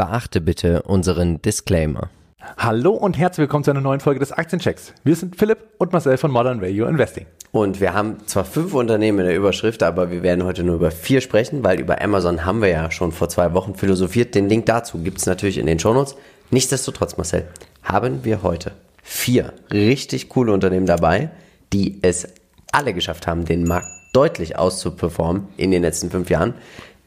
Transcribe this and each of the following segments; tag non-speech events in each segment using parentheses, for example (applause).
Beachte bitte unseren Disclaimer. Hallo und herzlich willkommen zu einer neuen Folge des Aktienchecks. Wir sind Philipp und Marcel von Modern Value Investing. Und wir haben zwar fünf Unternehmen in der Überschrift, aber wir werden heute nur über vier sprechen, weil über Amazon haben wir ja schon vor zwei Wochen philosophiert. Den Link dazu gibt es natürlich in den Shownotes. Nichtsdestotrotz, Marcel, haben wir heute vier richtig coole Unternehmen dabei, die es alle geschafft haben, den Markt deutlich auszuperformen in den letzten fünf Jahren.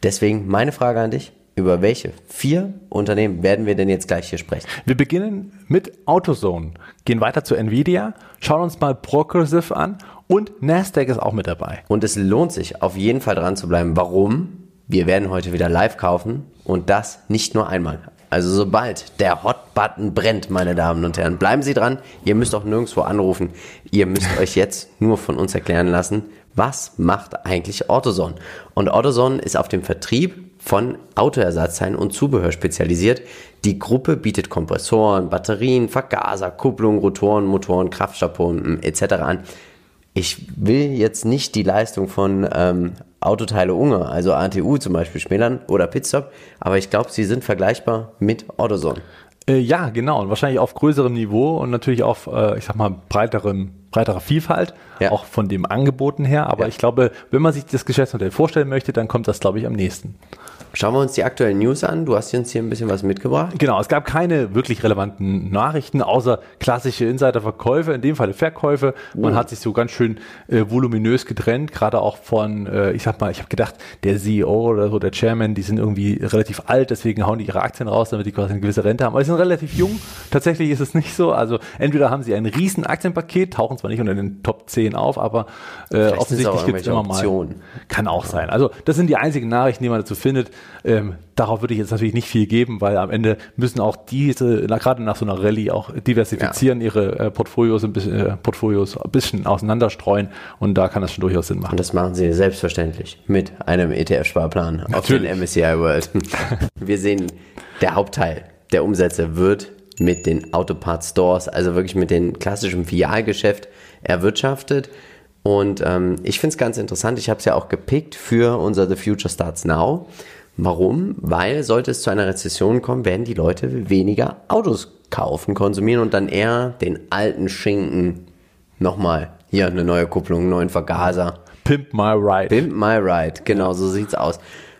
Deswegen meine Frage an dich. Über welche vier Unternehmen werden wir denn jetzt gleich hier sprechen? Wir beginnen mit AutoZone, gehen weiter zu Nvidia, schauen uns mal Progressive an und Nasdaq ist auch mit dabei. Und es lohnt sich auf jeden Fall dran zu bleiben. Warum? Wir werden heute wieder live kaufen und das nicht nur einmal. Also sobald der Hot-Button brennt, meine Damen und Herren, bleiben Sie dran. Ihr müsst auch nirgendwo anrufen. Ihr müsst euch jetzt nur von uns erklären lassen, was macht eigentlich AutoZone? Und AutoZone ist auf dem Vertrieb von Autoersatzteilen und Zubehör spezialisiert. Die Gruppe bietet Kompressoren, Batterien, Vergaser, Kupplung, Rotoren, Motoren, Kraftstofppumpen etc. an. Ich will jetzt nicht die Leistung von ähm, Autoteile Unge, also ATU zum Beispiel, schmälern oder Pitstop, aber ich glaube, sie sind vergleichbar mit AutoZone. Äh, ja, genau. Und wahrscheinlich auf größerem Niveau und natürlich auf, äh, ich sag mal, breiterem breiterer Vielfalt, ja. auch von dem Angeboten her. Aber ja. ich glaube, wenn man sich das Geschäftsmodell vorstellen möchte, dann kommt das, glaube ich, am nächsten. Schauen wir uns die aktuellen News an. Du hast uns hier ein bisschen was mitgebracht. Genau, es gab keine wirklich relevanten Nachrichten, außer klassische Insiderverkäufe, in dem Fall Verkäufe. Man uh. hat sich so ganz schön äh, voluminös getrennt, gerade auch von, äh, ich sag mal, ich habe gedacht, der CEO oder so, der Chairman, die sind irgendwie relativ alt, deswegen hauen die ihre Aktien raus, damit die quasi eine gewisse Rente haben. Aber sie sind relativ jung. Tatsächlich ist es nicht so. Also entweder haben sie ein riesen Aktienpaket, tauchen zwar nicht unter den Top 10 auf, aber äh, offensichtlich gibt es immer mal. Kann auch sein. Also das sind die einzigen Nachrichten, die man dazu findet. Ähm, darauf würde ich jetzt natürlich nicht viel geben, weil am Ende müssen auch diese, na, gerade nach so einer Rallye, auch diversifizieren, ja. ihre äh, Portfolios, ein bisschen, äh, Portfolios ein bisschen auseinanderstreuen und da kann das schon durchaus Sinn machen. Und das machen sie selbstverständlich mit einem ETF-Sparplan (laughs) auf den MSCI World. (laughs) Wir sehen, der Hauptteil der Umsätze wird mit den Autopart Stores, also wirklich mit dem klassischen Filialgeschäft erwirtschaftet. Und ähm, ich finde es ganz interessant, ich habe es ja auch gepickt für unser The Future Starts Now. Warum? Weil sollte es zu einer Rezession kommen, werden die Leute weniger Autos kaufen, konsumieren und dann eher den alten Schinken nochmal hier eine neue Kupplung, einen neuen Vergaser. Pimp my ride. Pimp my ride, genau so sieht's aus.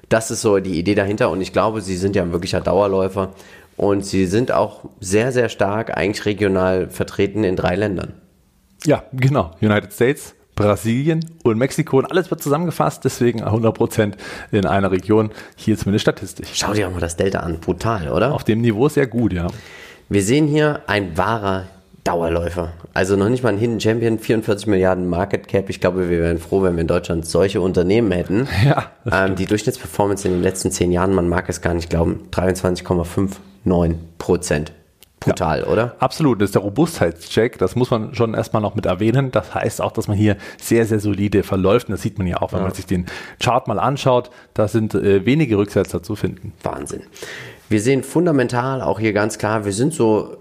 Das ist so die Idee dahinter und ich glaube, sie sind ja ein wirklicher Dauerläufer und sie sind auch sehr, sehr stark eigentlich regional vertreten in drei Ländern. Ja, genau. United States, Brasilien und Mexiko und alles wird zusammengefasst, deswegen 100% in einer Region, hier zumindest statistisch. Schau dir auch mal das Delta an, brutal, oder? Auf dem Niveau sehr gut, ja. Wir sehen hier ein wahrer Dauerläufer. Also noch nicht mal ein Hidden Champion, 44 Milliarden Market Cap. Ich glaube, wir wären froh, wenn wir in Deutschland solche Unternehmen hätten. (laughs) Ja, ähm, die Durchschnittsperformance in den letzten zehn Jahren, man mag es gar nicht glauben, 23,59 Prozent. Brutal, ja, oder? Absolut, das ist der Robustheitscheck, das muss man schon erstmal noch mit erwähnen. Das heißt auch, dass man hier sehr, sehr solide verläuft. Und das sieht man ja auch, wenn ja. man sich den Chart mal anschaut. Da sind äh, wenige Rücksetzer zu finden. Wahnsinn. Wir sehen fundamental auch hier ganz klar, wir sind so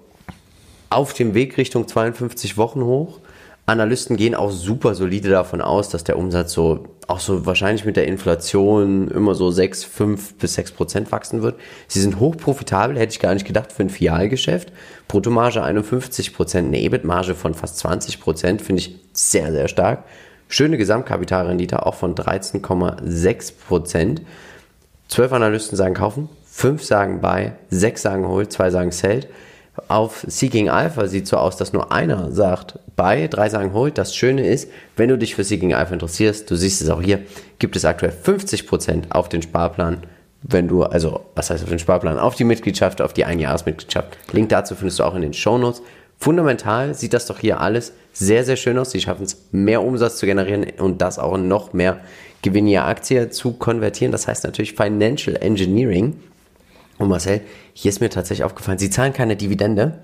auf dem Weg Richtung 52 Wochen hoch. Analysten gehen auch super solide davon aus, dass der Umsatz so auch so wahrscheinlich mit der Inflation immer so 6, 5 bis 6 Prozent wachsen wird. Sie sind hochprofitabel, hätte ich gar nicht gedacht für ein Fialgeschäft. Bruttomarge 51 Prozent, eine EBIT-Marge von fast 20 Prozent, finde ich sehr, sehr stark. Schöne Gesamtkapitalrendite auch von 13,6 Prozent. Zwölf Analysten sagen kaufen, fünf sagen buy, sechs sagen hold, zwei sagen sell. Auf Seeking Alpha sieht so aus, dass nur einer sagt bei, drei sagen hold. Das Schöne ist, wenn du dich für Seeking Alpha interessierst, du siehst es auch hier, gibt es aktuell 50% auf den Sparplan, wenn du, also was heißt auf den Sparplan, auf die Mitgliedschaft, auf die Einjahresmitgliedschaft. Link dazu findest du auch in den Shownotes. Fundamental sieht das doch hier alles sehr, sehr schön aus. Sie schaffen es, mehr Umsatz zu generieren und das auch noch mehr Gewinn je Aktie zu konvertieren. Das heißt natürlich Financial Engineering. Und Marcel, hier ist mir tatsächlich aufgefallen, sie zahlen keine Dividende,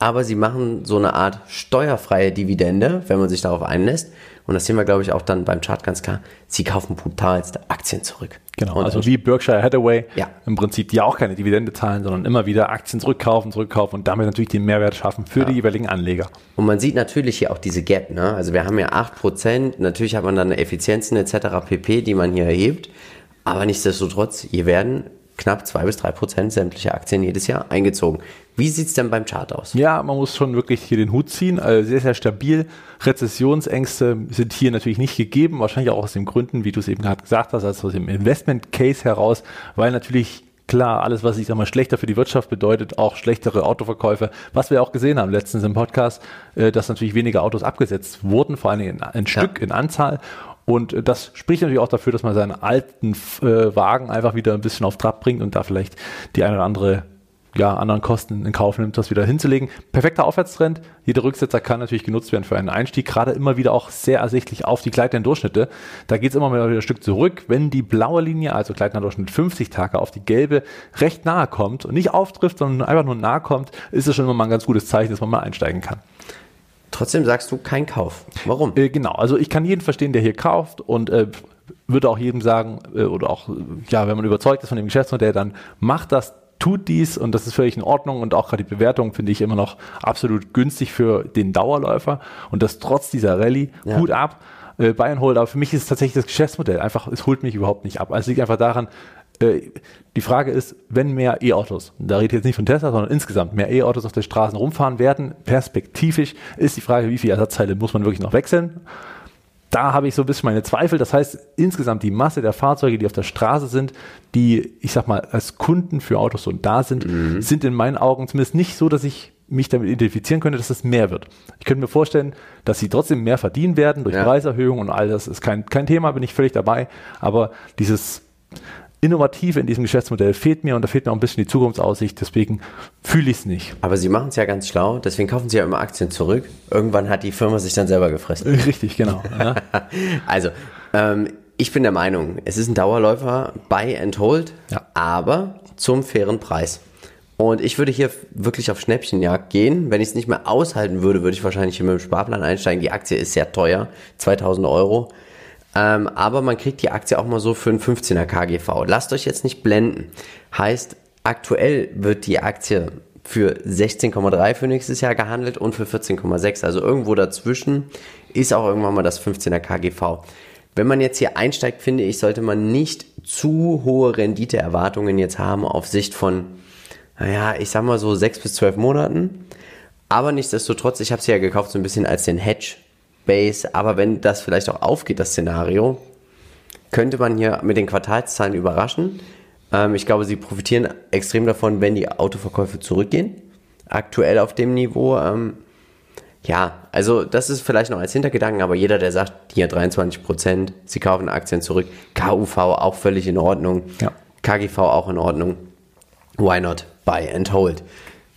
aber sie machen so eine Art steuerfreie Dividende, wenn man sich darauf einlässt. Und das sehen wir, glaube ich, auch dann beim Chart ganz klar. Sie kaufen brutalste Aktien zurück. Genau, und also wie Berkshire Hathaway ja. im Prinzip, die auch keine Dividende zahlen, sondern immer wieder Aktien zurückkaufen, zurückkaufen und damit natürlich den Mehrwert schaffen für ja. die jeweiligen Anleger. Und man sieht natürlich hier auch diese Gap. Ne? Also wir haben ja 8%, natürlich hat man dann Effizienzen etc. pp., die man hier erhebt. Aber nichtsdestotrotz, hier werden knapp zwei bis drei Prozent sämtlicher Aktien jedes Jahr eingezogen. Wie sieht es denn beim Chart aus? Ja, man muss schon wirklich hier den Hut ziehen. Also sehr, sehr stabil. Rezessionsängste sind hier natürlich nicht gegeben. Wahrscheinlich auch aus den Gründen, wie du es eben gerade gesagt hast, also aus dem Investment Case heraus, weil natürlich klar, alles, was ich sag mal schlechter für die Wirtschaft bedeutet, auch schlechtere Autoverkäufe. Was wir auch gesehen haben letztens im Podcast, äh, dass natürlich weniger Autos abgesetzt wurden, vor allem in, in Stück, ja. in Anzahl. Und äh, das spricht natürlich auch dafür, dass man seinen alten äh, Wagen einfach wieder ein bisschen auf Trab bringt und da vielleicht die eine oder andere ja, anderen Kosten in Kauf nimmt, das wieder hinzulegen. Perfekter Aufwärtstrend. Jeder Rücksetzer kann natürlich genutzt werden für einen Einstieg. Gerade immer wieder auch sehr ersichtlich auf die gleitenden Durchschnitte. Da geht es immer wieder ein Stück zurück. Wenn die blaue Linie, also gleitender Durchschnitt 50 Tage, auf die gelbe recht nahe kommt und nicht auftrifft, sondern einfach nur nahe kommt, ist es schon immer mal ein ganz gutes Zeichen, dass man mal einsteigen kann. Trotzdem sagst du kein Kauf. Warum? Äh, genau, also ich kann jeden verstehen, der hier kauft und äh, würde auch jedem sagen, äh, oder auch, ja, wenn man überzeugt ist von dem Geschäftsmodell, dann macht das tut dies und das ist völlig in Ordnung und auch gerade die Bewertung finde ich immer noch absolut günstig für den Dauerläufer und das trotz dieser Rallye, ja. Hut ab, äh, Bayern holt, aber für mich ist es tatsächlich das Geschäftsmodell, einfach, es holt mich überhaupt nicht ab. Also es liegt einfach daran, äh, die Frage ist, wenn mehr E-Autos, da rede ich jetzt nicht von Tesla, sondern insgesamt mehr E-Autos auf den Straßen rumfahren werden, perspektivisch, ist die Frage, wie viele Ersatzteile muss man wirklich noch wechseln? da habe ich so ein bisschen meine Zweifel. Das heißt, insgesamt die Masse der Fahrzeuge, die auf der Straße sind, die, ich sag mal, als Kunden für Autos und da sind, mhm. sind in meinen Augen zumindest nicht so, dass ich mich damit identifizieren könnte, dass es mehr wird. Ich könnte mir vorstellen, dass sie trotzdem mehr verdienen werden durch ja. Preiserhöhungen und all das ist kein, kein Thema, bin ich völlig dabei. Aber dieses Innovative in diesem Geschäftsmodell fehlt mir und da fehlt mir auch ein bisschen die Zukunftsaussicht, deswegen fühle ich es nicht. Aber Sie machen es ja ganz schlau, deswegen kaufen Sie ja immer Aktien zurück. Irgendwann hat die Firma sich dann selber gefressen. Richtig, genau. (laughs) Ja. also, ähm, ich bin der Meinung, es ist ein Dauerläufer, buy and hold, ja. aber zum fairen Preis. Und ich würde hier wirklich auf Schnäppchenjagd gehen. Wenn ich es nicht mehr aushalten würde, würde ich wahrscheinlich hier mit dem Sparplan einsteigen. Die Aktie ist sehr teuer, 2000 Euro. Ähm, aber man kriegt die Aktie auch mal so für einen 15er KGV. Lasst euch jetzt nicht blenden. Heißt, aktuell wird die Aktie für 16,3 für nächstes Jahr gehandelt und für 14,6. Also irgendwo dazwischen ist auch irgendwann mal das 15er KGV. Wenn man jetzt hier einsteigt, finde ich, sollte man nicht zu hohe Renditeerwartungen jetzt haben auf Sicht von, naja, ich sag mal so 6 bis 12 Monaten. Aber nichtsdestotrotz, ich habe sie ja gekauft so ein bisschen als den Hedge Base, aber wenn das vielleicht auch aufgeht, das Szenario, könnte man hier mit den Quartalszahlen überraschen. Ähm, ich glaube, sie profitieren extrem davon, wenn die Autoverkäufe zurückgehen. Aktuell auf dem Niveau. Ähm, ja, also das ist vielleicht noch als Hintergedanken, aber jeder, der sagt, hier 23 Prozent, sie kaufen Aktien zurück, KUV auch völlig in Ordnung, ja. KGV auch in Ordnung. Why not buy and hold?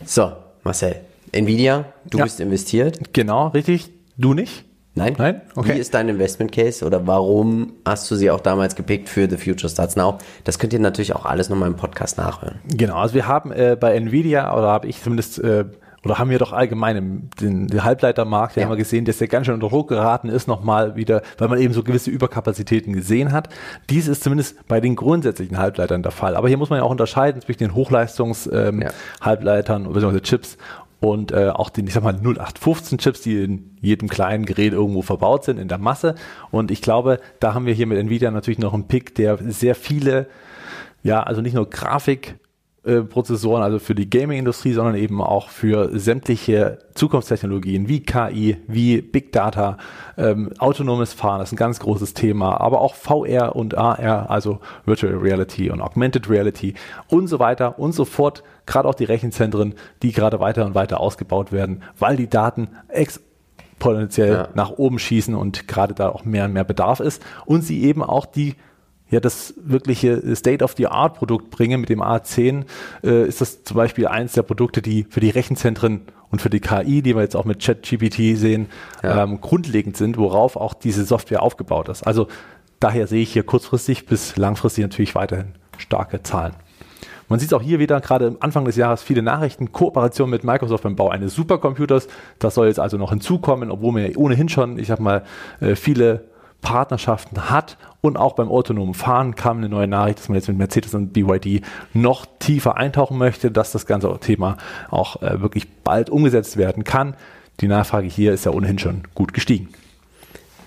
So, Marcel, Nvidia, du ja. bist investiert. Genau, richtig. Du nicht? Nein? Nein? Okay. Wie ist dein Investment Case oder warum hast du sie auch damals gepickt für The Future Starts Now? Das könnt ihr natürlich auch alles nochmal im Podcast nachhören. Genau, also wir haben äh, bei Nvidia, oder habe ich zumindest, äh, oder haben wir doch allgemein im, den, den Halbleitermarkt, ja. haben wir gesehen, dass der ganz schön unter Druck geraten ist, nochmal wieder, weil man eben so gewisse Überkapazitäten gesehen hat. Dies ist zumindest bei den grundsätzlichen Halbleitern der Fall. Aber hier muss man ja auch unterscheiden zwischen den Hochleistungs-Halbleitern ähm, ja. bzw. Chips und äh, auch den, ich sag mal, 0815 Chips, die in jedem kleinen Gerät irgendwo verbaut sind in der Masse. Und ich glaube, da haben wir hier mit Nvidia natürlich noch einen Pick, der sehr viele, ja, also nicht nur Grafik äh, Prozessoren, also für die Gaming-Industrie, sondern eben auch für sämtliche Zukunftstechnologien wie KI, wie Big Data, ähm, autonomes Fahren, das ist ein ganz großes Thema, aber auch VR und AR, also Virtual Reality und Augmented Reality und so weiter und so fort. Gerade auch die Rechenzentren, die gerade weiter und weiter ausgebaut werden, weil die Daten exponentiell ja. nach oben schießen und gerade da auch mehr und mehr Bedarf ist und sie eben auch die ja das wirkliche State-of-the-Art-Produkt bringe mit dem A10, äh, ist das zum Beispiel eins der Produkte, die für die Rechenzentren und für die KI, die wir jetzt auch mit ChatGPT sehen, ja. ähm, grundlegend sind, worauf auch diese Software aufgebaut ist. Also daher sehe ich hier kurzfristig bis langfristig natürlich weiterhin starke Zahlen. Man sieht es auch hier wieder, gerade am Anfang des Jahres, viele Nachrichten, Kooperation mit Microsoft beim Bau eines Supercomputers. Das soll jetzt also noch hinzukommen, obwohl wir ohnehin schon, ich sag mal, äh, viele Partnerschaften hat und auch beim autonomen Fahren kam eine neue Nachricht, dass man jetzt mit Mercedes und BYD noch tiefer eintauchen möchte, dass das ganze Thema auch äh, wirklich bald umgesetzt werden kann. Die Nachfrage hier ist ja ohnehin schon gut gestiegen.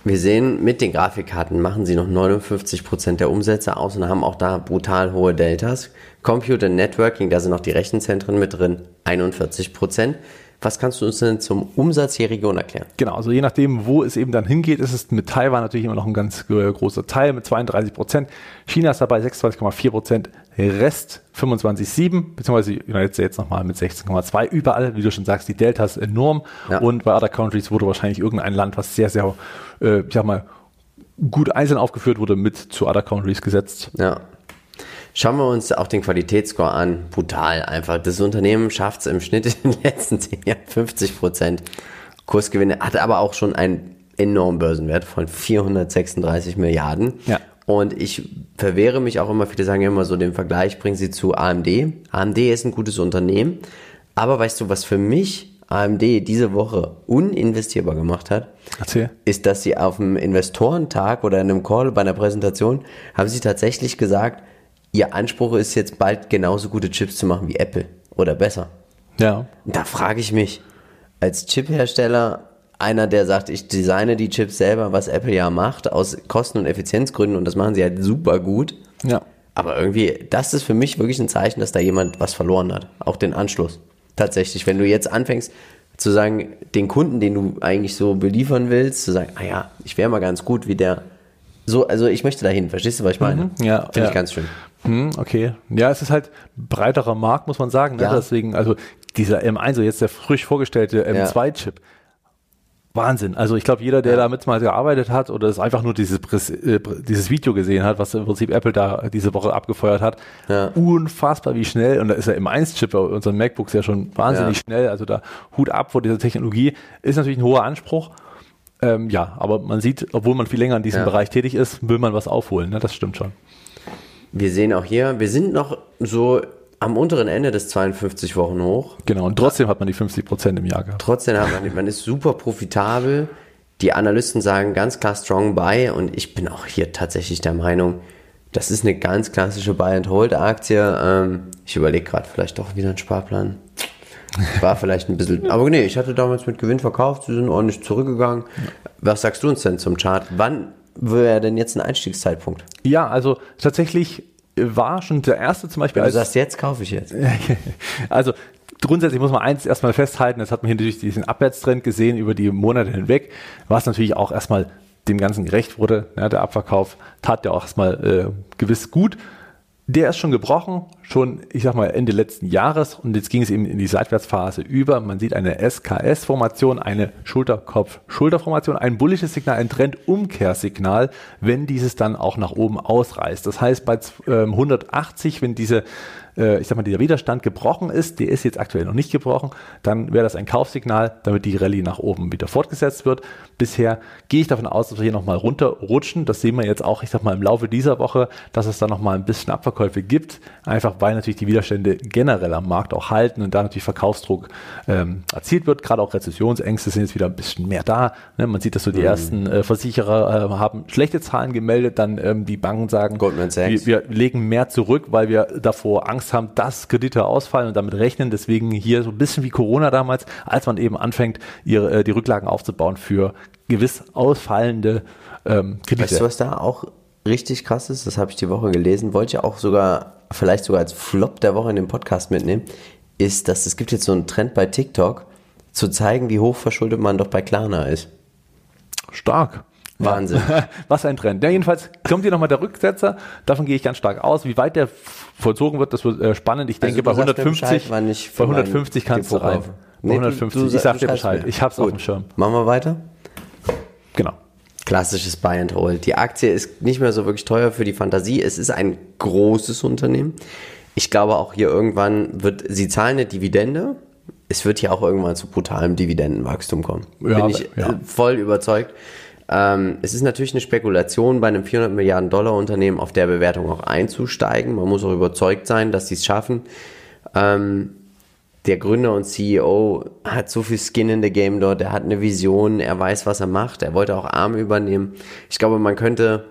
Wir sehen, mit den Grafikkarten machen sie noch 59% der Umsätze aus und haben auch da brutal hohe Deltas. Computer Networking, da sind noch die Rechenzentren mit drin, 41%. Was kannst du uns denn zum Umsatz hier Region erklären? Genau, also je nachdem, wo es eben dann hingeht, ist es mit Taiwan natürlich immer noch ein ganz äh, großer Teil mit 32 Prozent. China ist dabei 26,4 Prozent, Rest 25,7, beziehungsweise United States nochmal mit 16,2. Überall, wie du schon sagst, die Delta ist enorm. Ja. Und bei Other Countries wurde wahrscheinlich irgendein Land, was sehr, sehr, äh, ich sag mal, gut einzeln aufgeführt wurde, mit zu Other Countries gesetzt. Ja. Schauen wir uns auch den Qualitätsscore an. Brutal einfach. Das Unternehmen schafft es im Schnitt in den letzten 10 Jahren 50 Prozent Kursgewinne, hat aber auch schon einen enormen Börsenwert von 436 Milliarden. Ja. Und ich verwehre mich auch immer, viele sagen ja immer so, den Vergleich bringen sie zu AMD. AMD ist ein gutes Unternehmen. Aber weißt du, was für mich AMD diese Woche uninvestierbar gemacht hat, Erzähl. ist, dass sie auf einem Investorentag oder in einem Call bei einer Präsentation haben sie tatsächlich gesagt, ihr Anspruch ist jetzt bald genauso gute Chips zu machen wie Apple oder besser. Ja. Da frage ich mich, als Chiphersteller, einer, der sagt, ich designe die Chips selber, was Apple ja macht, aus Kosten- und Effizienzgründen und das machen sie halt super gut. Ja. Aber irgendwie, das ist für mich wirklich ein Zeichen, dass da jemand was verloren hat. Auch den Anschluss. Tatsächlich, wenn du jetzt anfängst zu sagen, den Kunden, den du eigentlich so beliefern willst, zu sagen, ah ja, ich wäre mal ganz gut wie der. So, also ich möchte dahin, verstehst du, was ich meine? Mhm, ja. Finde ja. ich ganz schön. Hm, okay. Ja, es ist halt breiterer Markt, muss man sagen. Ne? Ja. Deswegen, also dieser M1, so jetzt der frisch vorgestellte M2-Chip. Wahnsinn. Also ich glaube, jeder, der ja. damit mal gearbeitet hat oder es einfach nur dieses, äh, dieses Video gesehen hat, was im Prinzip Apple da diese Woche abgefeuert hat, ja. unfassbar wie schnell, und da ist ja M1-Chip bei unseren MacBooks ja schon wahnsinnig ja. schnell, also da Hut ab vor dieser Technologie, ist natürlich ein hoher Anspruch. Ähm, ja, aber man sieht, obwohl man viel länger in diesem Bereich tätig ist, will man was aufholen, ne? das stimmt schon. Wir sehen auch hier, wir sind noch so am unteren Ende des 52 Wochen hoch. Genau, und trotzdem hat man die 50 Prozent im Jahr gehabt. Trotzdem hat man, man ist super profitabel. Die Analysten sagen ganz klar strong buy und ich bin auch hier tatsächlich der Meinung, das ist eine ganz klassische Buy-and-Hold-Aktie. Ähm, ich überlege gerade vielleicht doch wieder einen Sparplan. War vielleicht ein bisschen, aber nee, ich hatte damals mit Gewinn verkauft, sie sind ordentlich zurückgegangen. Was sagst du uns denn zum Chart? Wann wäre denn jetzt ein Einstiegszeitpunkt? Ja, also tatsächlich war schon der erste zum Beispiel. Wenn du sagst, jetzt kaufe ich jetzt. (laughs) also grundsätzlich muss man eins erstmal festhalten, das hat man hier natürlich diesen Abwärtstrend gesehen über die Monate hinweg, was natürlich auch erstmal dem Ganzen gerecht wurde. Ja, der Abverkauf tat ja auch erstmal äh, gewiss gut. Der ist schon gebrochen, schon, ich sag mal, Ende letzten Jahres und jetzt ging es eben in die Seitwärtsphase über. Man sieht eine SKS-Formation, eine Schulterkopf-Schulterformation, ein bullisches Signal, ein Trendumkehrsignal, wenn dieses dann auch nach oben ausreißt. Das heißt, bei 180, ähm, wenn diese äh, ich sag mal, dieser Widerstand gebrochen ist, der ist jetzt aktuell noch nicht gebrochen, dann wäre das ein Kaufsignal, damit die Rallye nach oben wieder fortgesetzt wird. Bisher gehe ich davon aus, dass wir hier nochmal runterrutschen. Das sehen wir jetzt auch, ich sag mal, im Laufe dieser Woche, dass es da nochmal ein bisschen Abverkäufe gibt, einfach weil natürlich die Widerstände generell am Markt auch halten und da natürlich Verkaufsdruck ähm, erzielt wird. Gerade auch Rezessionsängste sind jetzt wieder ein bisschen mehr da. Ne? Man sieht, dass so die mhm. ersten äh, Versicherer äh, haben schlechte Zahlen gemeldet, dann ähm, die Banken sagen, wir, wir legen mehr zurück, weil wir davor Angst Angst haben, dass Kredite ausfallen und damit rechnen. Deswegen hier so ein bisschen wie Corona damals, als man eben anfängt, ihre, äh, die Rücklagen aufzubauen für gewiss ausfallende ähm, Kredite. Weißt du, was da auch richtig krass ist? Das habe ich die Woche gelesen. Wollte ich auch sogar, vielleicht sogar als Flop der Woche in dem Podcast mitnehmen, ist, dass es gibt jetzt so einen Trend bei TikTok, zu zeigen, wie hoch verschuldet man doch bei Klarna ist. Stark. Wahnsinn. (laughs) Was ein Trend. Ja, jedenfalls kommt hier nochmal der Rücksetzer. Davon gehe ich ganz stark aus. Wie weit der vollzogen wird, das wird äh, spannend. Ich denke, also bei 150, bei 150 kannst du rein. Bei 150, du, du, ich sag dir Bescheid. Mir. Ich hab's Gut. auf dem Schirm. Machen wir weiter? Genau. Klassisches Buy and Hold. Die Aktie ist nicht mehr so wirklich teuer für die Fantasie. Es ist ein großes Unternehmen. Ich glaube auch hier irgendwann wird, sie zahlen eine Dividende. Es wird hier auch irgendwann zu brutalem Dividendenwachstum kommen. Ja, Bin ich ja. voll überzeugt. Ähm, es ist natürlich eine Spekulation, bei einem 400 Milliarden Dollar Unternehmen auf der Bewertung auch einzusteigen. Man muss auch überzeugt sein, dass sie es schaffen. Ähm, der Gründer und CEO hat so viel Skin in the Game dort, er hat eine Vision, er weiß, was er macht, er wollte auch Arm übernehmen. Ich glaube, man könnte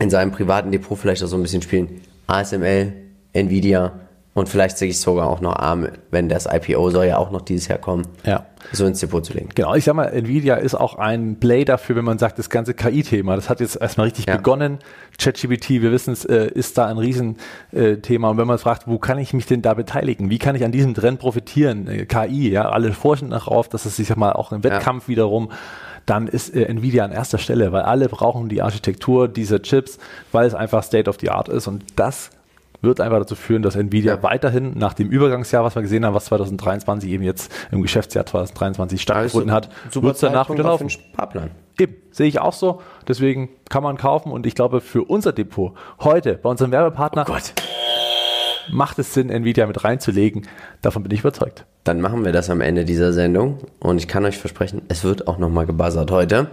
in seinem privaten Depot vielleicht auch so ein bisschen spielen. ASML, Nvidia, und vielleicht sehe ich sogar auch noch arm, wenn das IPO soll ja auch noch dieses Jahr kommen, Ja. so ins Depot zu legen. Genau, ich sag mal, Nvidia ist auch ein Play dafür, wenn man sagt, das ganze KI-Thema, das hat jetzt erstmal richtig Ja. begonnen. ChatGPT, wir wissen es, äh, ist da ein Riesenthema. Und wenn man fragt, wo kann ich mich denn da beteiligen? Wie kann ich an diesem Trend profitieren? Äh, KI, ja, alle forschen darauf, dass es sich mal auch im Wettkampf wiederum dann ist äh, Nvidia an erster Stelle, weil alle brauchen die Architektur dieser Chips, weil es einfach State of the Art ist. Und das wird einfach dazu führen, dass Nvidia Ja. weiterhin nach dem Übergangsjahr, was wir gesehen haben, was 2023 eben jetzt im Geschäftsjahr 2023 stattgefunden hat, wird danach Zeitpunkt wieder auf laufen. Sparplan. Eben, sehe ich auch so. Deswegen kann man kaufen und ich glaube, für unser Depot heute bei unserem Werbepartner Gott. macht es Sinn, Nvidia mit reinzulegen. Davon bin ich überzeugt. Dann machen wir das am Ende dieser Sendung und ich kann euch versprechen, es wird auch nochmal gebuzzert heute.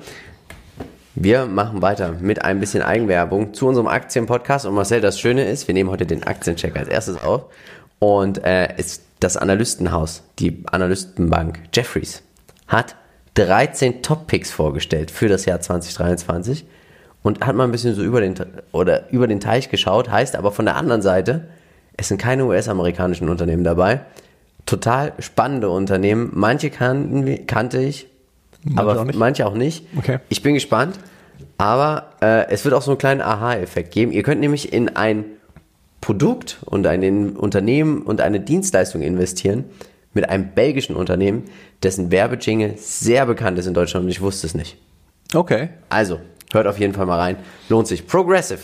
Wir machen weiter mit ein bisschen Eigenwerbung zu unserem Aktienpodcast. Und Marcel, das Schöne ist, wir nehmen heute den Aktiencheck als erstes auf. Und äh, ist das Analystenhaus, die Analystenbank Jeffries, hat 13 Top-Picks vorgestellt für das Jahr 2023 und hat mal ein bisschen so über den, oder über den Teich geschaut. Heißt aber von der anderen Seite, es sind keine US-amerikanischen Unternehmen dabei. Total spannende Unternehmen. Manche kannten, kannte ich, aber auch manche auch nicht. Okay. Ich bin gespannt. Aber äh, es wird auch so einen kleinen Aha-Effekt geben. Ihr könnt nämlich in ein Produkt und ein Unternehmen und eine Dienstleistung investieren mit einem belgischen Unternehmen, dessen Werbejingle sehr bekannt ist in Deutschland und ich wusste es nicht. Okay. Also, hört auf jeden Fall mal rein. Lohnt sich. Progressive.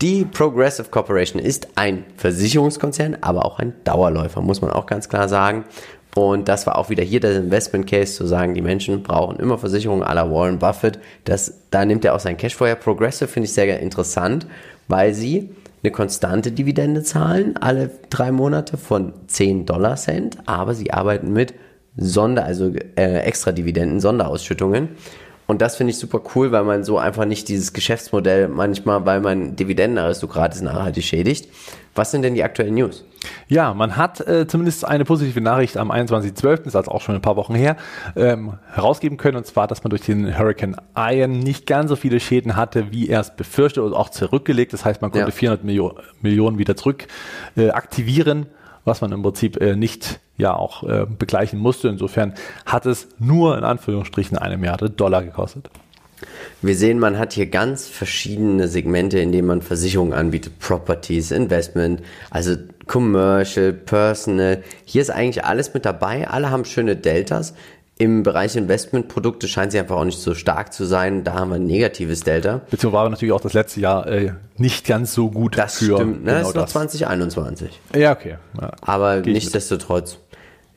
Die Progressive Corporation ist ein Versicherungskonzern, aber auch ein Dauerläufer, muss man auch ganz klar sagen. Und das war auch wieder hier der Investment Case, zu sagen, die Menschen brauchen immer Versicherungen à la Warren Buffett. Das, da nimmt er auch sein Cash vorher. Progressive finde ich sehr interessant, weil sie eine konstante Dividende zahlen, alle drei Monate von 10 Dollar Cent, aber sie arbeiten mit Sonder, also äh, extra Dividenden, Sonderausschüttungen. Und das finde ich super cool, weil man so einfach nicht dieses Geschäftsmodell manchmal, weil man Dividendenaristokrat ist, nachhaltig schädigt. Was sind denn die aktuellen News? Ja, man hat äh, zumindest eine positive Nachricht am 21.12., ist also auch schon ein paar Wochen her, ähm, herausgeben können. Und zwar, dass man durch den Hurricane Ian nicht ganz so viele Schäden hatte, wie er es befürchtet und auch zurückgelegt. Das heißt, man konnte Ja. 400 Millio Millionen wieder zurück äh, aktivieren, was man im Prinzip äh, nicht ja auch äh, begleichen musste. Insofern hat es nur in Anführungsstrichen eine Milliarde Dollar gekostet. Wir sehen, man hat hier ganz verschiedene Segmente, in denen man Versicherungen anbietet. Properties, Investment, also Commercial, Personal. Hier ist eigentlich alles mit dabei. Alle haben schöne Deltas. Im Bereich Investmentprodukte scheint sie einfach auch nicht so stark zu sein. Da haben wir ein negatives Delta. Beziehungsweise war natürlich auch das letzte Jahr äh, nicht ganz so gut Das für stimmt. Ne? genau das ist noch das. 2021. Ja, okay. Ja. Aber nichtsdestotrotz,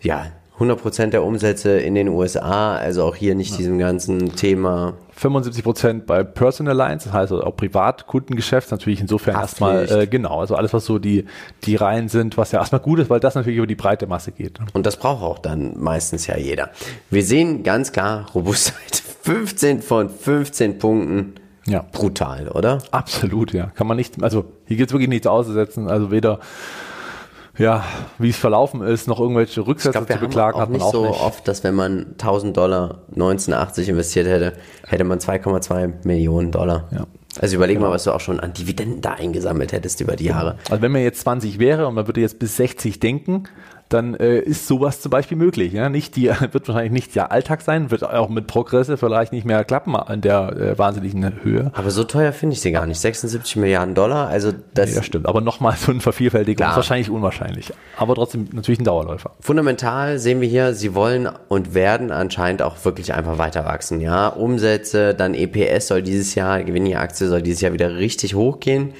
ja, 100% der Umsätze in den USA, also auch hier nicht diesem ganzen Thema. 75 Prozent bei Personal Lines, das heißt also auch Privatkundengeschäft, natürlich insofern erstmal, Haftpflicht. äh, genau, also alles, was so die, die Reihen sind, was ja erstmal gut ist, weil das natürlich über die breite Masse geht. ne? Und das braucht auch dann meistens ja jeder. Wir sehen ganz klar Robustheit. (laughs) 15 von 15 Punkten. Ja. Brutal, oder? Absolut, ja. Kann man nicht, also hier gibt es wirklich nichts auszusetzen, also weder, ja, wie es verlaufen ist, noch irgendwelche Rücksätze glaube, wir zu haben beklagen, hat man nicht auch so nicht. oft, dass wenn man 1000 Dollar 1980 investiert hätte, hätte man 2,2 Millionen Dollar. Ja. Also überleg mal, was du auch schon an Dividenden da eingesammelt hättest über die Jahre. Also wenn man jetzt 20 wäre und man würde jetzt bis 60 denken, dann äh, ist sowas zum Beispiel möglich. Ja? Nicht die, (laughs) wird wahrscheinlich nicht der Alltag sein, wird auch mit Progresse vielleicht nicht mehr klappen an der äh, wahnsinnigen Höhe. Aber so teuer finde ich sie gar nicht. 76 Milliarden Dollar, also das Ja, stimmt. Aber nochmal so eine Vervielfältigung Klar. ist wahrscheinlich unwahrscheinlich. Aber trotzdem natürlich ein Dauerläufer. Fundamental sehen wir hier, sie wollen und werden anscheinend auch wirklich einfach weiter wachsen. Ja, Umsätze, dann EPS soll dieses Jahr, Gewinn je Aktie soll dieses Jahr wieder richtig hochgehen.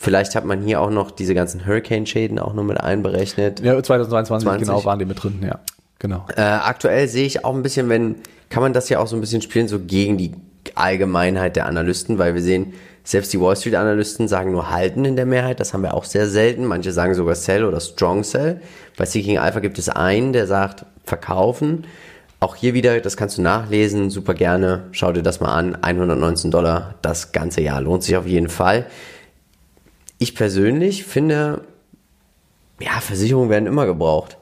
Vielleicht hat man hier auch noch diese ganzen Hurricane-Schäden auch noch mit einberechnet. Ja, 2022 20. genau waren die mit drin, ja. Genau. Äh, aktuell sehe ich auch ein bisschen, wenn, kann man das ja auch so ein bisschen spielen, so gegen die Allgemeinheit der Analysten, weil wir sehen, selbst die Wall Street Analysten sagen nur halten in der Mehrheit, das haben wir auch sehr selten. Manche sagen sogar Sell oder Strong Sell. Bei Seeking Alpha gibt es einen, der sagt verkaufen. Auch hier wieder, das kannst du nachlesen, super gerne. Schau dir das mal an. 119 Dollar das ganze Jahr lohnt sich auf jeden Fall. Ich persönlich finde, ja, Versicherungen werden immer gebraucht.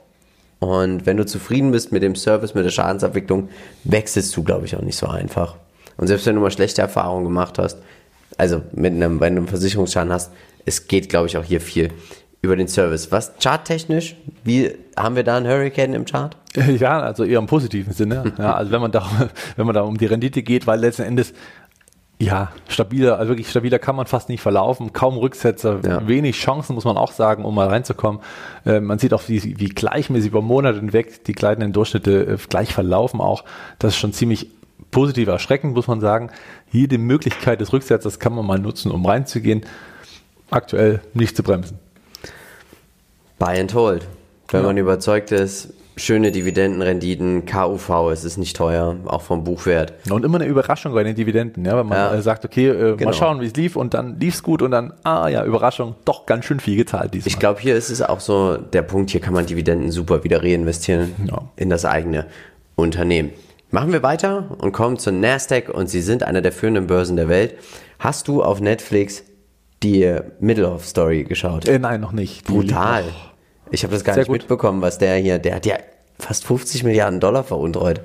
Und wenn du zufrieden bist mit dem Service, mit der Schadensabwicklung, wechselst du, glaube ich, auch nicht so einfach. Und selbst wenn du mal schlechte Erfahrungen gemacht hast, also mit einem, wenn du einen Versicherungsschaden hast, es geht, glaube ich, auch hier viel. über den Service. Was charttechnisch, wie haben wir da einen Hurricane im Chart? (laughs) Ja, also eher im positiven Sinne. Ja, also wenn man da, (laughs) wenn man da um die Rendite geht, weil letzten Endes ja, stabiler, also wirklich stabiler kann man fast nicht verlaufen. Kaum Rücksetzer, ja. wenig Chancen, muss man auch sagen, um mal reinzukommen. Äh, man sieht auch, wie, wie gleichmäßig über Monate hinweg die kleinen Durchschnitte äh, gleich verlaufen auch. Das ist schon ziemlich positiv erschreckend, muss man sagen. Jede Möglichkeit des Rücksetzers kann man mal nutzen, um reinzugehen. Aktuell nicht zu bremsen. Buy and hold. Wenn ja. man überzeugt ist, schöne Dividendenrenditen, KUV, es ist nicht teuer, auch vom Buchwert. Und immer eine Überraschung bei den Dividenden, ja, wenn man ja. sagt, okay, äh, genau. mal schauen, wie es lief und dann lief es gut und dann, ah ja, Überraschung, doch ganz schön viel gezahlt diesmal. Ich glaube, hier ist es auch so der Punkt, hier kann man Dividenden super wieder reinvestieren ja. in das eigene Unternehmen. Machen wir weiter und kommen zur Nasdaq und sie sind einer der führenden Börsen der Welt. Hast du auf Netflix die Middle Story geschaut? Äh, nein, noch nicht. Brutal. Ich habe das gar Sehr nicht gut. mitbekommen, was der hier, der hat ja fast 50 Milliarden Dollar veruntreut.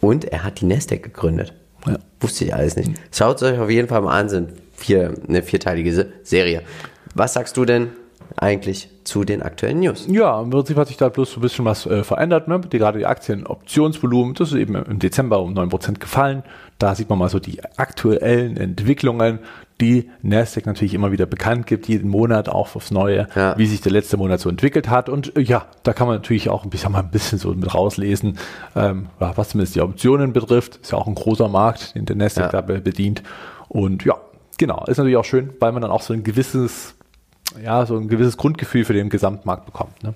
Und er hat die Nasdaq gegründet. Ja. Wusste ich alles nicht. Schaut euch auf jeden Fall mal an, sind vier, eine vierteilige Serie. Was sagst du denn eigentlich zu den aktuellen News? Ja, im Prinzip hat sich da bloß so ein bisschen was äh, verändert. Ne? Die, gerade die Aktienoptionsvolumen, das ist eben im Dezember um 9% gefallen. Da sieht man mal so die aktuellen Entwicklungen die Nasdaq natürlich immer wieder bekannt gibt, jeden Monat auch aufs Neue, ja. wie sich der letzte Monat so entwickelt hat. Und äh, ja, da kann man natürlich auch ein bisschen, mal ein bisschen so mit rauslesen, ähm, was zumindest die Optionen betrifft. Ist ja auch ein großer Markt, den der Nasdaq ja. da bedient. Und ja, genau, ist natürlich auch schön, weil man dann auch so ein gewisses, ja, so ein gewisses Grundgefühl für den Gesamtmarkt bekommt. Ne?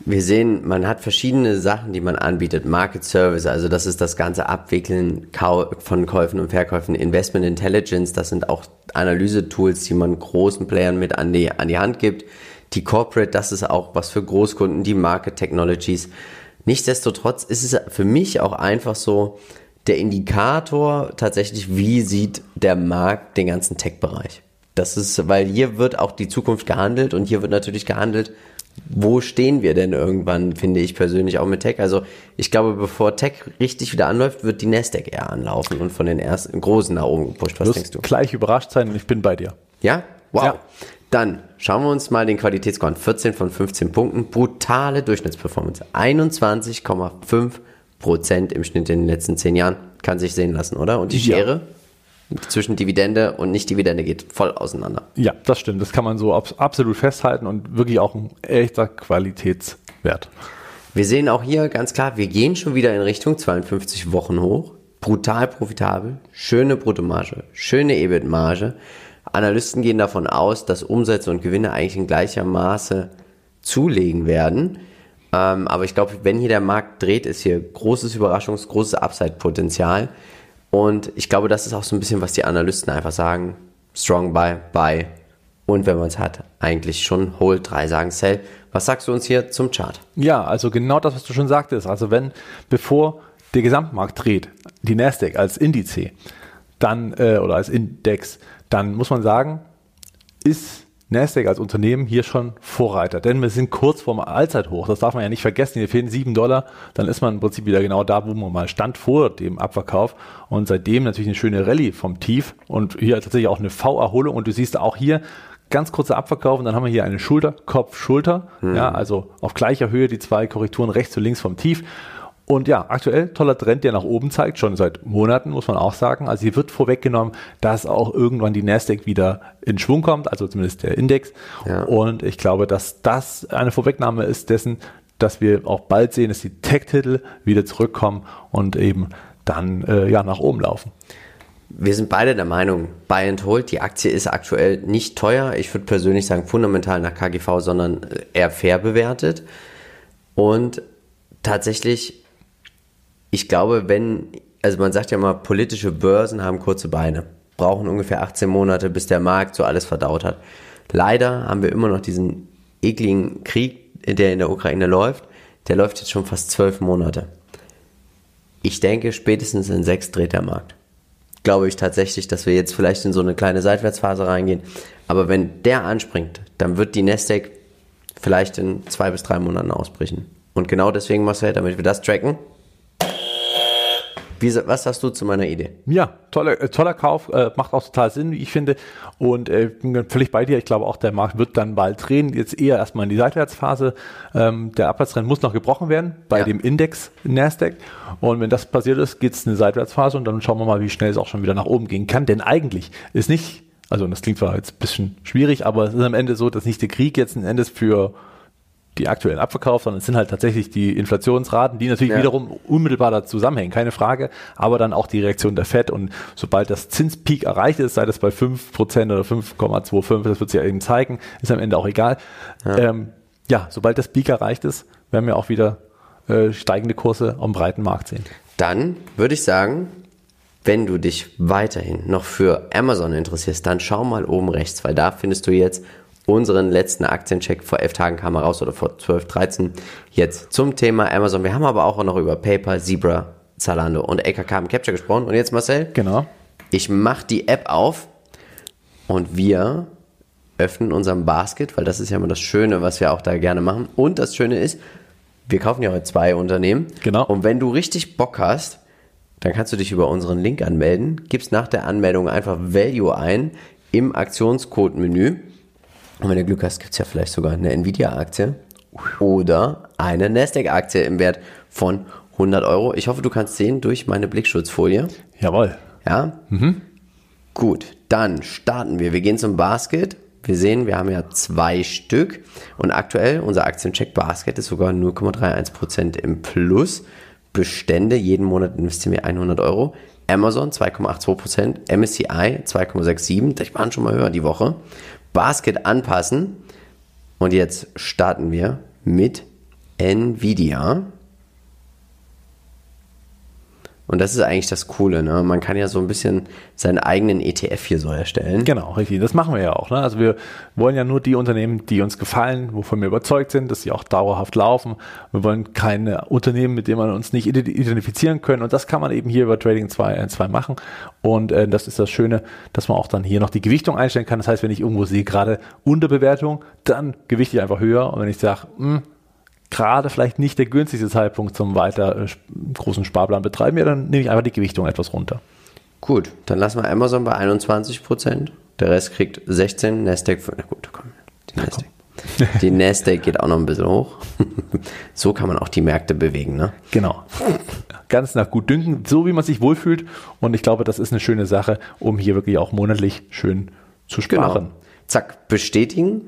Wir sehen, man hat verschiedene Sachen, die man anbietet. Market Service, also das ist das ganze Abwickeln von Käufen und Verkäufen. Investment Intelligence, das sind auch Analyse-Tools, die man großen Playern mit an die, an die Hand gibt. Die Corporate, das ist auch was für Großkunden, die Market Technologies. Nichtsdestotrotz ist es für mich auch einfach so der Indikator tatsächlich, wie sieht der Markt den ganzen Tech-Bereich. Das ist, weil hier wird auch die Zukunft gehandelt und hier wird natürlich gehandelt, wo stehen wir denn irgendwann, finde ich persönlich auch mit Tech. Also ich glaube, bevor Tech richtig wieder anläuft, wird die Nasdaq eher anlaufen und von den ersten großen nach oben gepusht. Was denkst du? gleich überrascht sein und ich bin bei dir. Ja? Wow. Ja. Dann schauen wir uns mal den Qualitätsscore an. 14 von 15 Punkten. Brutale Durchschnittsperformance. 21,5 Prozent im Schnitt in den letzten 10 Jahren. Kann sich sehen lassen, oder? Und die Schere? Ja zwischen Dividende und Nicht-Dividende geht voll auseinander. Ja, das stimmt. Das kann man so absolut festhalten und wirklich auch ein echter Qualitätswert. Wir sehen auch hier ganz klar, wir gehen schon wieder in Richtung 52 Wochen hoch. Brutal profitabel, schöne Bruttomarge, schöne EBIT-Marge. Analysten gehen davon aus, dass Umsätze und Gewinne eigentlich in gleicher Maße zulegen werden. Ähm, aber ich glaube, wenn hier der Markt dreht, ist hier großes Überraschungs-, großes Upside-Potenzial. Und ich glaube, das ist auch so ein bisschen, was die Analysten einfach sagen. Strong buy, buy. Und wenn man es hat, eigentlich schon hold, drei sagen sell. Was sagst du uns hier zum Chart? Ja, also genau das, was du schon sagtest. Also wenn, bevor der Gesamtmarkt dreht, die Nasdaq als Indiz, dann, äh, oder als Index, dann muss man sagen, ist Nasdaq als Unternehmen hier schon Vorreiter, denn wir sind kurz vorm Allzeithoch. Das darf man ja nicht vergessen. Hier fehlen 7 Dollar. Dann ist man im Prinzip wieder genau da, wo man mal stand vor dem Abverkauf. Und seitdem natürlich eine schöne Rallye vom Tief und hier tatsächlich auch eine V-Erholung. Und du siehst auch hier ganz kurzer Abverkauf und dann haben wir hier eine Schulter, Kopf, Schulter. Mhm. Ja, also auf gleicher Höhe die zwei Korrekturen rechts und links vom Tief. Und ja, aktuell toller Trend, der nach oben zeigt, schon seit Monaten, muss man auch sagen. Also hier wird vorweggenommen, dass auch irgendwann die Nasdaq wieder in Schwung kommt, also zumindest der Index. Ja. Und ich glaube, dass das eine Vorwegnahme ist dessen, dass wir auch bald sehen, dass die Tech-Titel wieder zurückkommen und eben dann äh, ja nach oben laufen. Wir sind beide der Meinung, Buy and Hold, die Aktie ist aktuell nicht teuer. Ich würde persönlich sagen fundamental nach KGV, sondern eher fair bewertet. Und tatsächlich ich glaube, wenn, also man sagt ja mal, politische Börsen haben kurze Beine, brauchen ungefähr 18 Monate, bis der Markt so alles verdaut hat. Leider haben wir immer noch diesen ekligen Krieg, der in der Ukraine läuft. Der läuft jetzt schon fast zwölf Monate. Ich denke, spätestens in sechs dreht der Markt. Glaube ich tatsächlich, dass wir jetzt vielleicht in so eine kleine Seitwärtsphase reingehen. Aber wenn der anspringt, dann wird die Nasdaq vielleicht in zwei bis drei Monaten ausbrechen. Und genau deswegen, Marcel, damit wir das tracken, Wie, was sagst du zu meiner Idee? Ja, toller, äh, toller Kauf, äh, macht auch total Sinn, wie ich finde. Und äh, bin völlig bei dir. Ich glaube auch, der Markt wird dann bald drehen. Jetzt eher erstmal in die Seitwärtsphase. Ähm, der Abwärtstrend muss noch gebrochen werden bei Ja. dem Index Nasdaq. Und wenn das passiert ist, geht es in eine Seitwärtsphase und dann schauen wir mal, wie schnell es auch schon wieder nach oben gehen kann. Denn eigentlich ist nicht, also das klingt zwar jetzt ein bisschen schwierig, aber es ist am Ende so, dass nicht der Krieg jetzt ein Endes für die aktuellen Abverkauf, sondern es sind halt tatsächlich die Inflationsraten, die natürlich Ja. wiederum unmittelbar da zusammenhängen, keine Frage, aber dann auch die Reaktion der FED und sobald das Zinspeak erreicht ist, sei das bei 5% oder 5,25, das wird sich ja eben zeigen, ist am Ende auch egal. Ja, ähm, ja sobald das Peak erreicht ist, werden wir auch wieder äh, steigende Kurse am breiten Markt sehen. Dann würde ich sagen, wenn du dich weiterhin noch für Amazon interessierst, dann schau mal oben rechts, weil da findest du jetzt unseren letzten Aktiencheck vor elf Tagen kam er raus oder vor 12, 13 jetzt zum Thema Amazon. Wir haben aber auch noch über PayPal, Zebra, Zalando und AKK im Capture gesprochen. Und jetzt Marcel, Genau. ich mache die App auf und wir öffnen unseren Basket, weil das ist ja immer das Schöne, was wir auch da gerne machen. Und das Schöne ist, wir kaufen ja heute zwei Unternehmen. Genau. Und wenn du richtig Bock hast, dann kannst du dich über unseren Link anmelden, gibst nach der Anmeldung einfach Value ein im Aktionscode-Menü. Und wenn du Glück hast, gibt es ja vielleicht sogar eine Nvidia-Aktie oder eine Nasdaq-Aktie im Wert von 100 Euro. Ich hoffe, du kannst sehen durch meine Blickschutzfolie. Jawohl. Ja? Gut, dann starten wir. Wir gehen zum Basket. Wir sehen, wir haben ja zwei Stück und aktuell unser Aktiencheck Basket ist sogar 0,31% im Plus. Bestände, jeden Monat investieren wir 100 Euro. Amazon 2,82%, MSCI 2,67%, das waren schon mal höher die Woche. Basket anpassen und jetzt starten wir mit Nvidia. Und das ist eigentlich das Coole, ne? Man kann ja so ein bisschen seinen eigenen ETF hier so erstellen. Genau, richtig. Das machen wir ja auch. Ne? Also wir wollen ja nur die Unternehmen, die uns gefallen, wovon wir überzeugt sind, dass sie auch dauerhaft laufen. Wir wollen keine Unternehmen, mit denen man uns nicht ident- identifizieren können. Und das kann man eben hier über Trading 2, äh, 2 machen. Und äh, das ist das Schöne, dass man auch dann hier noch die Gewichtung einstellen kann. Das heißt, wenn ich irgendwo sehe, gerade Unterbewertung, dann gewichte ich einfach höher. Und wenn ich sage, hm, gerade vielleicht nicht der günstigste Zeitpunkt zum weiter äh, großen Sparplan betreiben, ja, dann nehme ich einfach die Gewichtung etwas runter. Gut, dann lassen wir Amazon bei 21%. Der Rest kriegt 16, Nasdaq, na gut, komm, die Nasdaq. Die Nasdaq geht auch noch ein bisschen hoch. (laughs) so kann man auch die Märkte bewegen, ne? Genau. Ganz nach gut dünken, so wie man sich wohlfühlt. Und ich glaube, das ist eine schöne Sache, um hier wirklich auch monatlich schön zu sparen. Genau. Zack, bestätigen,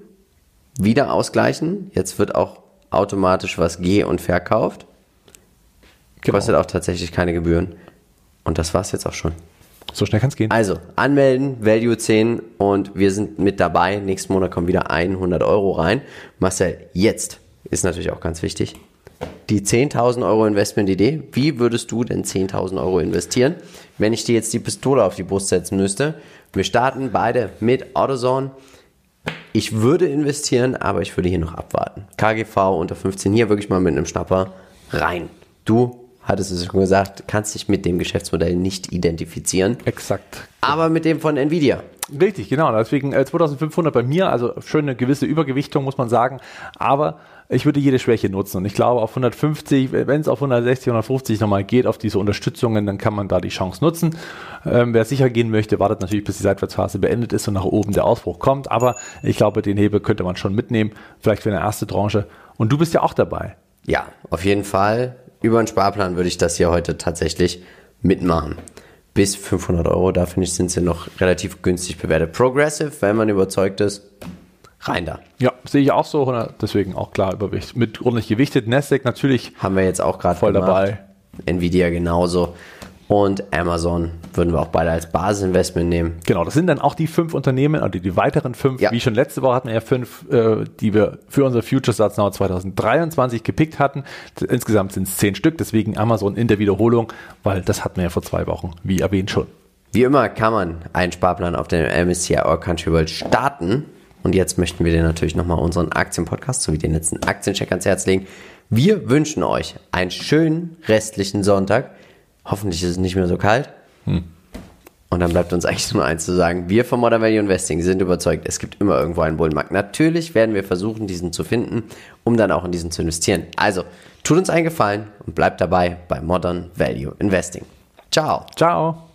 wieder ausgleichen. Jetzt wird auch automatisch was ge- und verkauft. Genau. Kostet auch tatsächlich keine Gebühren. Und das war's jetzt auch schon. So schnell kann es gehen. Also, anmelden, Value 10 und wir sind mit dabei. Nächsten Monat kommen wieder 100 Euro rein. Marcel, jetzt ist natürlich auch ganz wichtig. Die 10.000 Euro Investment-Idee. Wie würdest du denn 10.000 Euro investieren, wenn ich dir jetzt die Pistole auf die Brust setzen müsste? Wir starten beide mit AutoZone. Ich würde investieren, aber ich würde hier noch abwarten. KGV unter 15, hier wirklich mal mit einem Schnapper rein. Du hattest es schon gesagt, kannst dich mit dem Geschäftsmodell nicht identifizieren, Exakt. aber mit dem von Nvidia. Richtig, genau. Deswegen äh, 2500 bei mir, also schon eine gewisse Übergewichtung, muss man sagen. Aber ich würde jede Schwäche nutzen. Und ich glaube, auf 150, wenn es auf 160, 150 nochmal geht, auf diese Unterstützungen, dann kann man da die Chance nutzen. Ähm, wer sicher gehen möchte, wartet natürlich, bis die Seitwärtsphase beendet ist und nach oben der Ausbruch kommt. Aber ich glaube, den Hebel könnte man schon mitnehmen. Vielleicht für eine erste Tranche. Und du bist ja auch dabei. Ja, auf jeden Fall. Über einen Sparplan würde ich das hier heute tatsächlich mitmachen. Bis 500 Euro, da finde ich, sind sie noch relativ günstig bewertet. Progressive, wenn man überzeugt ist, rein da. Ja, sehe ich auch so. 100 Deswegen auch klar Übergewicht. Mit ordentlich gewichtet. Nasdaq natürlich Haben wir jetzt auch gerade voll gemacht. dabei. Nvidia genauso. Und Amazon würden wir auch beide als Basisinvestment nehmen. Genau, das sind dann auch die fünf Unternehmen, oder die, weiteren fünf, Ja. wie schon letzte Woche hatten wir ja fünf, äh, die wir für unser Future Starts Now 2023 gepickt hatten. Insgesamt sind es zehn Stück, deswegen Amazon in der Wiederholung, weil das hatten wir ja vor zwei Wochen, wie erwähnt schon. Wie immer kann man einen Sparplan auf dem MSCI All Country World starten. Und jetzt möchten wir dir natürlich nochmal unseren Aktienpodcast sowie den letzten Aktiencheck ans Herz legen. Wir wünschen euch einen schönen restlichen Sonntag. Hoffentlich ist es nicht mehr so kalt. Und dann bleibt uns eigentlich nur eins zu sagen. Wir von Modern Value Investing sind überzeugt, es gibt immer irgendwo einen Bullenmarkt. Natürlich werden wir versuchen, diesen zu finden, um dann auch in diesen zu investieren. Also, tut uns einen Gefallen und bleibt dabei bei Modern Value Investing. Ciao. Ciao.